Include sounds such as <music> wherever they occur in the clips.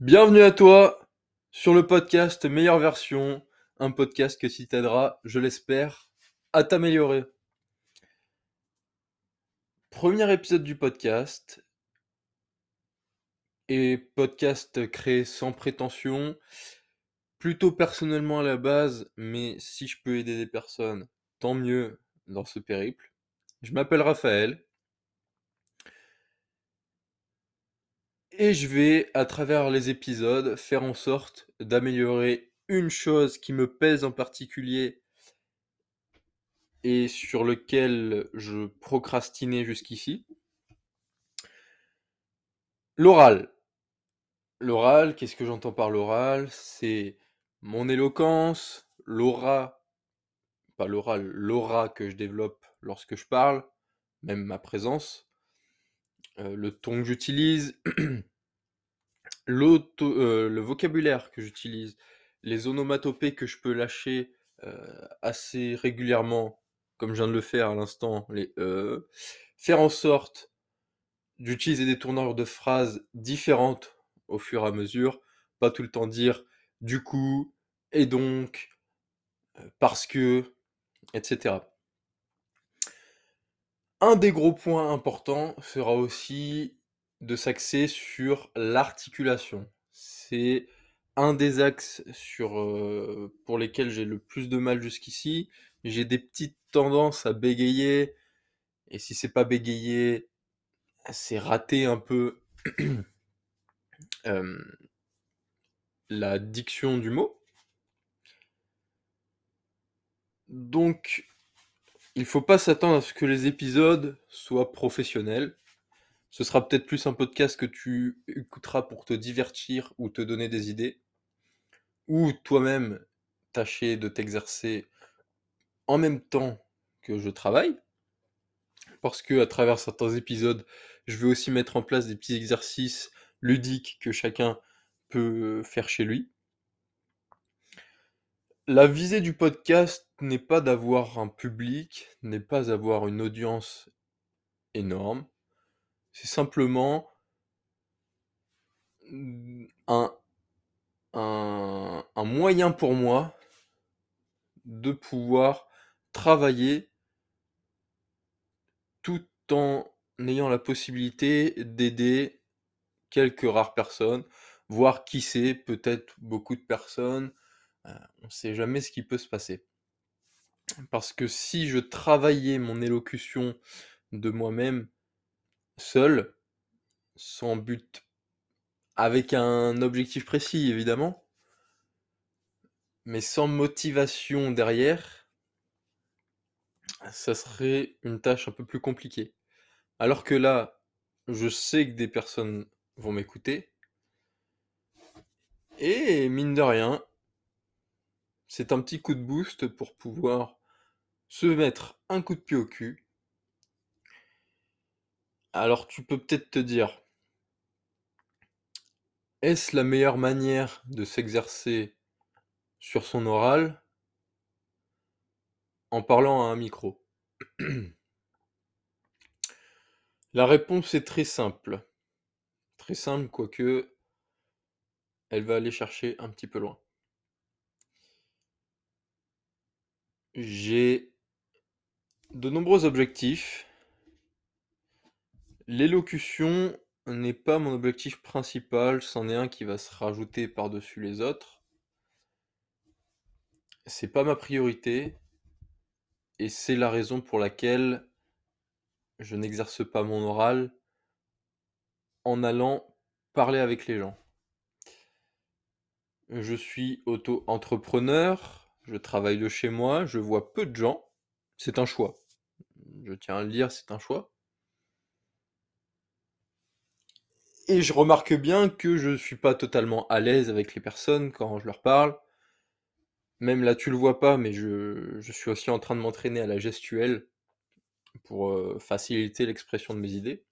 Bienvenue à toi sur le podcast Meilleure Version, un podcast qui t'aidera, je l'espère, à t'améliorer. Premier épisode du podcast, et podcast créé sans prétention, plutôt personnellement à la base, mais si je peux aider des personnes, tant mieux dans ce périple. Je m'appelle Raphaël. Et je vais, à travers les épisodes, faire en sorte d'améliorer une chose qui me pèse en particulier et sur lequel je procrastinais jusqu'ici. L'oral. L'oral, qu'est-ce que j'entends par l'oral? C'est mon éloquence, l'aura, pas l'oral, l'aura que je développe lorsque je parle, même ma présence, euh, le ton que j'utilise, <clears throat> euh, le vocabulaire que j'utilise, les onomatopées que je peux lâcher euh, assez régulièrement, comme je viens de le faire à l'instant, les faire en sorte d'utiliser des tournures de phrases différentes au fur et à mesure, pas tout le temps dire du coup, et donc, parce que, etc. Un des gros points importants sera aussi de s'axer sur l'articulation. C'est un des axes euh, pour lesquels j'ai le plus de mal jusqu'ici. J'ai des petites tendances à bégayer, et si c'est pas bégayer, c'est rater un peu <clears throat> la diction du mot. Donc, il faut pas s'attendre à ce que les épisodes soient professionnels. Ce sera peut-être plus un podcast que tu écouteras pour te divertir ou te donner des idées. Ou toi-même tâcher de t'exercer en même temps que je travaille. Parce que à travers certains épisodes, je vais aussi mettre en place des petits exercices ludiques que chacun peut faire chez lui. La visée du podcast n'est pas d'avoir un public, n'est pas avoir une audience énorme. C'est simplement un, moyen pour moi de pouvoir travailler tout en ayant la possibilité d'aider quelques rares personnes, voir qui c'est, peut-être beaucoup de personnes. Euh, on ne sait jamais ce qui peut se passer. Parce que si je travaillais mon élocution de moi-même seul, sans but, avec un objectif précis évidemment, mais sans motivation derrière, ça serait une tâche un peu plus compliquée. Alors que là, je sais que des personnes vont m'écouter, et mine de rien, c'est un petit coup de boost pour pouvoir se mettre un coup de pied au cul. Alors tu peux peut-être te dire, est-ce la meilleure manière de s'exercer sur son oral en parlant à un micro? <clears throat> La réponse est très simple. Très simple, quoique elle va aller chercher un petit peu loin. J'ai de nombreux objectifs. L'élocution n'est pas mon objectif principal, c'en est un qui va se rajouter par-dessus les autres. C'est pas ma priorité et c'est la raison pour laquelle je n'exerce pas mon oral en allant parler avec les gens. Je suis auto-entrepreneur, je travaille de chez moi, je vois peu de gens. C'est un choix. Je tiens à le dire, c'est un choix. Et je remarque bien que je ne suis pas totalement à l'aise avec les personnes quand je leur parle. Même là, tu le vois pas, mais je, suis aussi en train de m'entraîner à la gestuelle pour euh, faciliter l'expression de mes idées.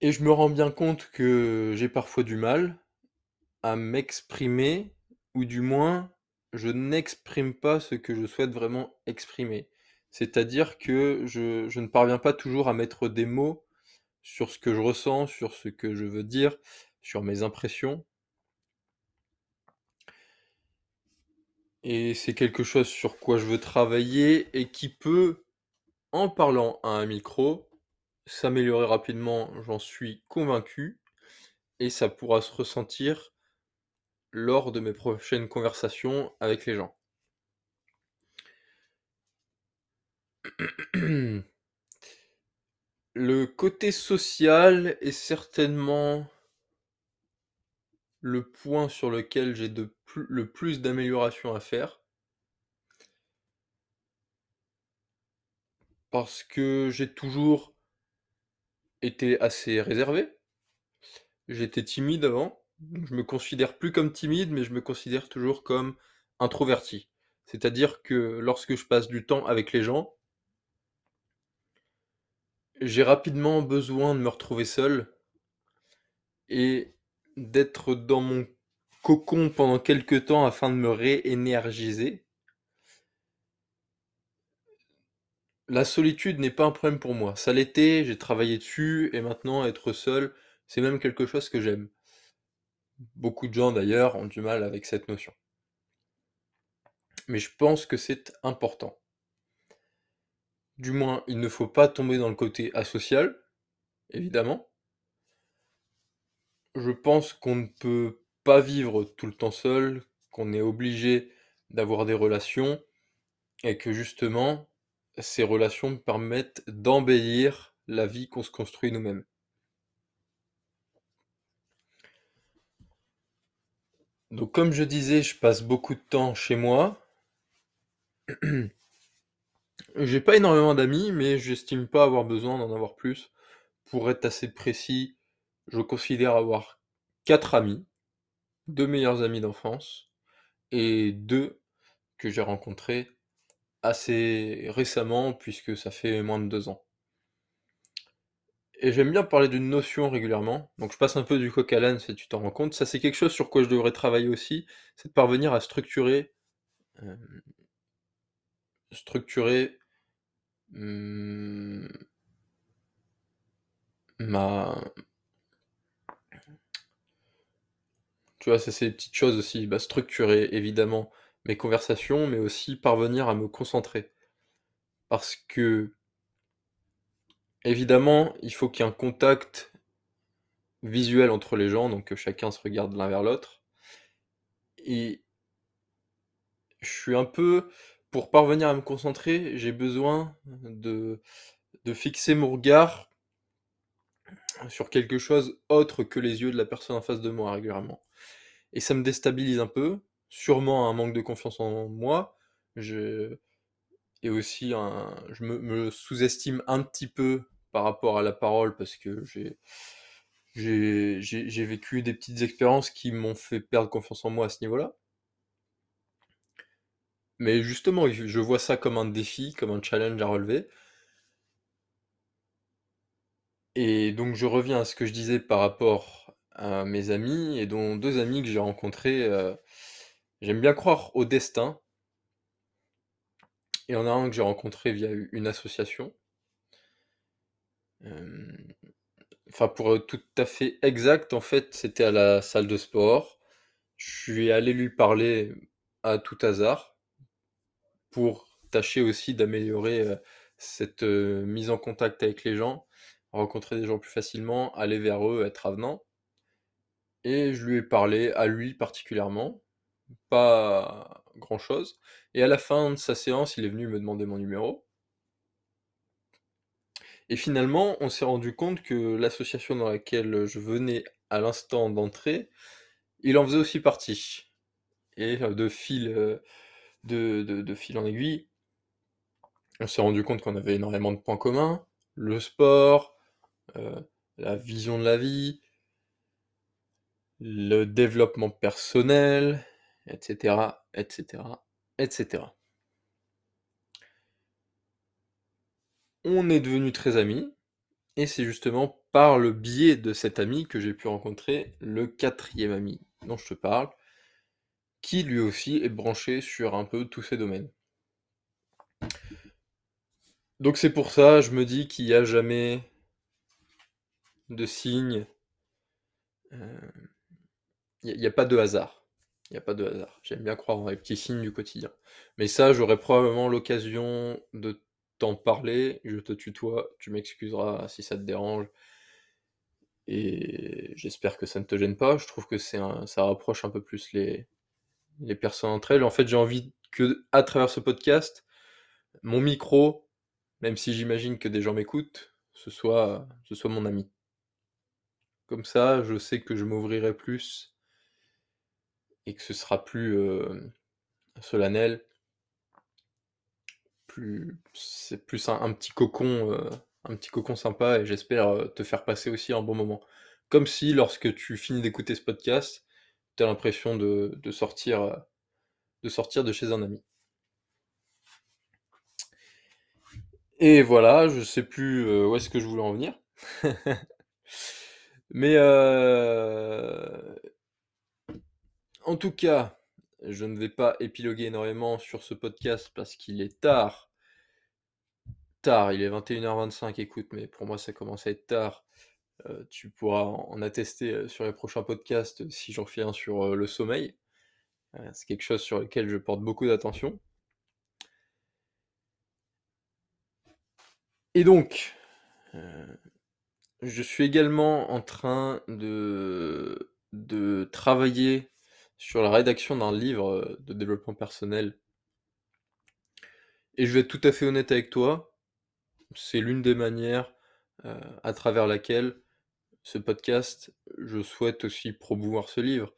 Et je me rends bien compte que j'ai parfois du mal à m'exprimer, ou du moins, je n'exprime pas ce que je souhaite vraiment exprimer. C'est-à-dire que je, ne parviens pas toujours à mettre des mots sur ce que je ressens, sur ce que je veux dire, sur mes impressions. Et c'est quelque chose sur quoi je veux travailler et qui peut, en parlant à un micro, s'améliorer rapidement, j'en suis convaincu, et ça pourra se ressentir lors de mes prochaines conversations avec les gens. <clears throat> Le côté social est certainement le point sur lequel j'ai le plus d'amélioration à faire. Parce que j'ai toujours été assez réservé. J'étais timide avant, je me considère plus comme timide, mais je me considère toujours comme introverti. C'est-à-dire que lorsque je passe du temps avec les gens j'ai rapidement besoin de me retrouver seul et d'être dans mon cocon pendant quelque temps afin de me réénergiser. La solitude n'est pas un problème pour moi. Ça l'était, j'ai travaillé dessus et maintenant être seul, c'est même quelque chose que j'aime. Beaucoup de gens d'ailleurs ont du mal avec cette notion. Mais je pense que c'est important. Du moins, il ne faut pas tomber dans le côté asocial, évidemment. Je pense qu'on ne peut pas vivre tout le temps seul, qu'on est obligé d'avoir des relations, et que justement, ces relations permettent d'embellir la vie qu'on se construit nous-mêmes. Donc comme je disais, je passe beaucoup de temps chez moi. <clears throat> J'ai pas énormément d'amis, mais j'estime pas avoir besoin d'en avoir plus. Pour être assez précis, je considère avoir quatre amis, deux meilleurs amis d'enfance et deux que j'ai rencontrés assez récemment puisque ça fait moins de deux ans. Et j'aime bien parler d'une notion régulièrement, donc je passe un peu du coq à l'âne si tu t'en rends compte. Ça c'est quelque chose sur quoi je devrais travailler aussi, c'est de parvenir à structurer, euh, structurer Mmh. ma tu vois, c'est ces petites choses aussi, bah, structurer évidemment mes conversations, mais aussi parvenir à me concentrer. Parce que évidemment, il faut qu'il y ait un contact visuel entre les gens, donc que chacun se regarde l'un vers l'autre et je suis un peu pour parvenir à me concentrer, j'ai besoin de, de fixer mon regard sur quelque chose autre que les yeux de la personne en face de moi régulièrement. Et ça me déstabilise un peu, sûrement un manque de confiance en moi, je, et aussi un, je me, me sous-estime un petit peu par rapport à la parole parce que j'ai vécu des petites expériences qui m'ont fait perdre confiance en moi à ce niveau-là. Mais justement, je vois ça comme un défi, comme un challenge à relever. Et donc je reviens à ce que je disais par rapport à mes amis, et dont deux amis que j'ai rencontrés. Euh, j'aime bien croire au destin. Il y en a un que j'ai rencontré via une association. Euh, enfin, pour être tout à fait exact, en fait, c'était à la salle de sport. Je suis allé lui parler à tout hasard pour tâcher aussi d'améliorer euh, cette euh, mise en contact avec les gens, rencontrer des gens plus facilement, aller vers eux, être avenant. Et je lui ai parlé, à lui particulièrement, pas grand-chose. Et à la fin de sa séance, il est venu me demander mon numéro. Et finalement, on s'est rendu compte que l'association dans laquelle je venais à l'instant d'entrer, il en faisait aussi partie. Et euh, de fil, de, fil en aiguille, on s'est rendu compte qu'on avait énormément de points communs, le sport, euh, la vision de la vie, le développement personnel, etc., etc., etc. On est devenus très amis, et c'est justement par le biais de cet ami que j'ai pu rencontrer le quatrième ami dont je te parle, qui lui aussi est branché sur un peu tous ces domaines. Donc c'est pour ça, je me dis qu'il n'y a jamais de signes. Il n'y a, pas de hasard. Il n'y a pas de hasard. J'aime bien croire dans les petits signes du quotidien. Mais ça, j'aurai probablement l'occasion de t'en parler. Je te tutoie, tu m'excuseras si ça te dérange. Et j'espère que ça ne te gêne pas. Je trouve que c'est ça rapproche un peu plus les, les personnes entre elles. En fait, j'ai envie que, à travers ce podcast, mon micro, même si j'imagine que des gens m'écoutent, ce soit, ce soit mon ami. Comme ça, je sais que je m'ouvrirai plus et que ce sera plus euh, solennel. Plus, c'est plus un, petit cocon, euh, un petit cocon sympa et j'espère euh, te faire passer aussi un bon moment. Comme si lorsque tu finis d'écouter ce podcast, tu as l'impression sortir, de sortir de chez un ami. Et voilà, je sais plus où est-ce que je voulais en venir. <laughs> Mais en tout cas, je ne vais pas épiloguer énormément sur ce podcast parce qu'il est tard. Tard, il est 21h25, écoute, mais pour moi ça commence à être tard. tu pourras en attester sur les prochains podcasts si j'en fais un sur le sommeil. c'est quelque chose sur lequel je porte beaucoup d'attention. Et donc, euh, je suis également en train de, de travailler sur la rédaction d'un livre euh, de développement personnel. Et je vais être tout à fait honnête avec toi, c'est l'une des manières euh, à travers laquelle ce podcast, je souhaite aussi promouvoir ce livre.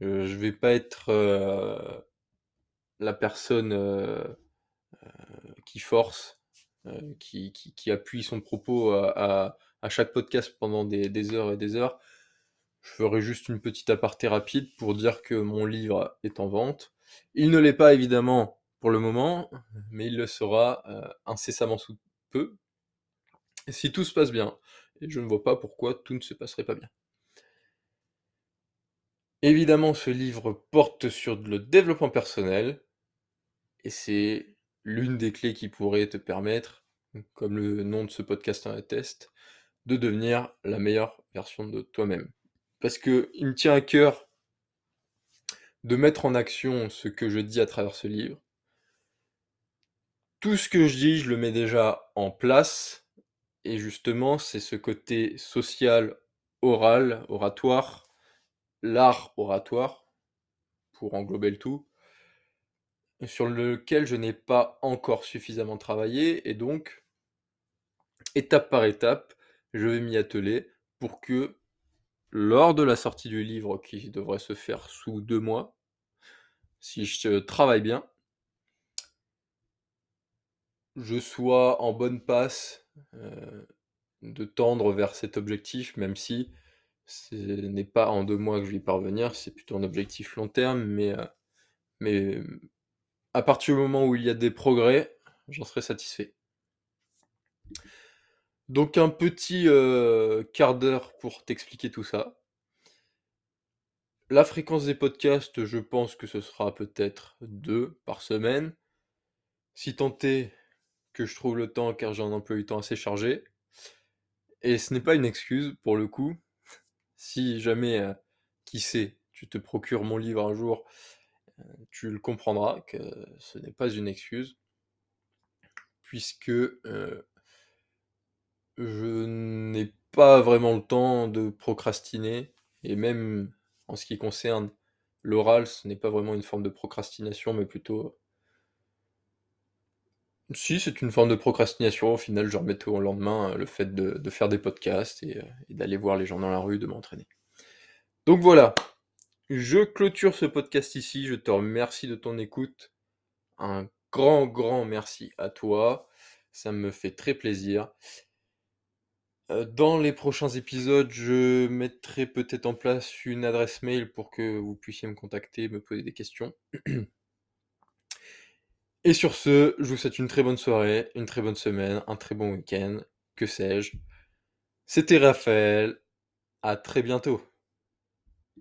je ne vais pas être la personne qui force euh, qui, qui, appuie son propos à, à, chaque podcast pendant des, des, heures et des heures. Je ferai juste une petite aparté rapide pour dire que mon livre est en vente. Il ne l'est pas évidemment pour le moment, mais il le sera euh, incessamment sous peu. si tout se passe bien, et je ne vois pas pourquoi tout ne se passerait pas bien. Évidemment, ce livre porte sur le développement personnel, et c'est l'une des clés qui pourrait te permettre, comme le nom de ce podcast en atteste, de devenir la meilleure version de toi-même. Parce que il me tient à cœur de mettre en action ce que je dis à travers ce livre. Tout ce que je dis, je le mets déjà en place. Et justement, c'est ce côté social, oral, oratoire, l'art oratoire, pour englober le tout, sur lequel je n'ai pas encore suffisamment travaillé et donc étape par étape, je vais m'y atteler pour que lors de la sortie du livre qui devrait se faire sous deux mois, si je travaille bien, je sois en bonne passe euh, de tendre vers cet objectif, même si ce n'est pas en deux mois que je vais y parvenir, c'est plutôt un objectif long terme, mais, euh, mais à partir du moment où il y a des progrès, j'en serai satisfait. Donc un petit quart d'heure pour t'expliquer tout ça. La fréquence des podcasts, je pense que ce sera peut-être deux par semaine. Si tant est que je trouve le temps car j'ai un emploi du temps assez chargé. Et ce n'est pas une excuse pour le coup. Si jamais, qui sait, tu te procures mon livre un jour tu le comprendras que ce n'est pas une excuse, puisque je n'ai pas vraiment le temps de procrastiner, et même en ce qui concerne l'oral, ce n'est pas vraiment une forme de procrastination, mais plutôt... Si, c'est une forme de procrastination, au final je remets au lendemain euh, le fait de, faire des podcasts et, euh, et d'aller voir les gens dans la rue, de m'entraîner. Donc voilà, je clôture ce podcast ici. Je te remercie de ton écoute. Un grand, grand merci à toi. Ça me fait très plaisir. Euh, dans les prochains épisodes, je mettrai peut-être en place une adresse mail pour que vous puissiez me contacter, me poser des questions. <clears throat> Et sur ce, je vous souhaite une très bonne soirée, une très bonne semaine, un très bon week-end, que sais-je. C'était Raphaël, à très bientôt.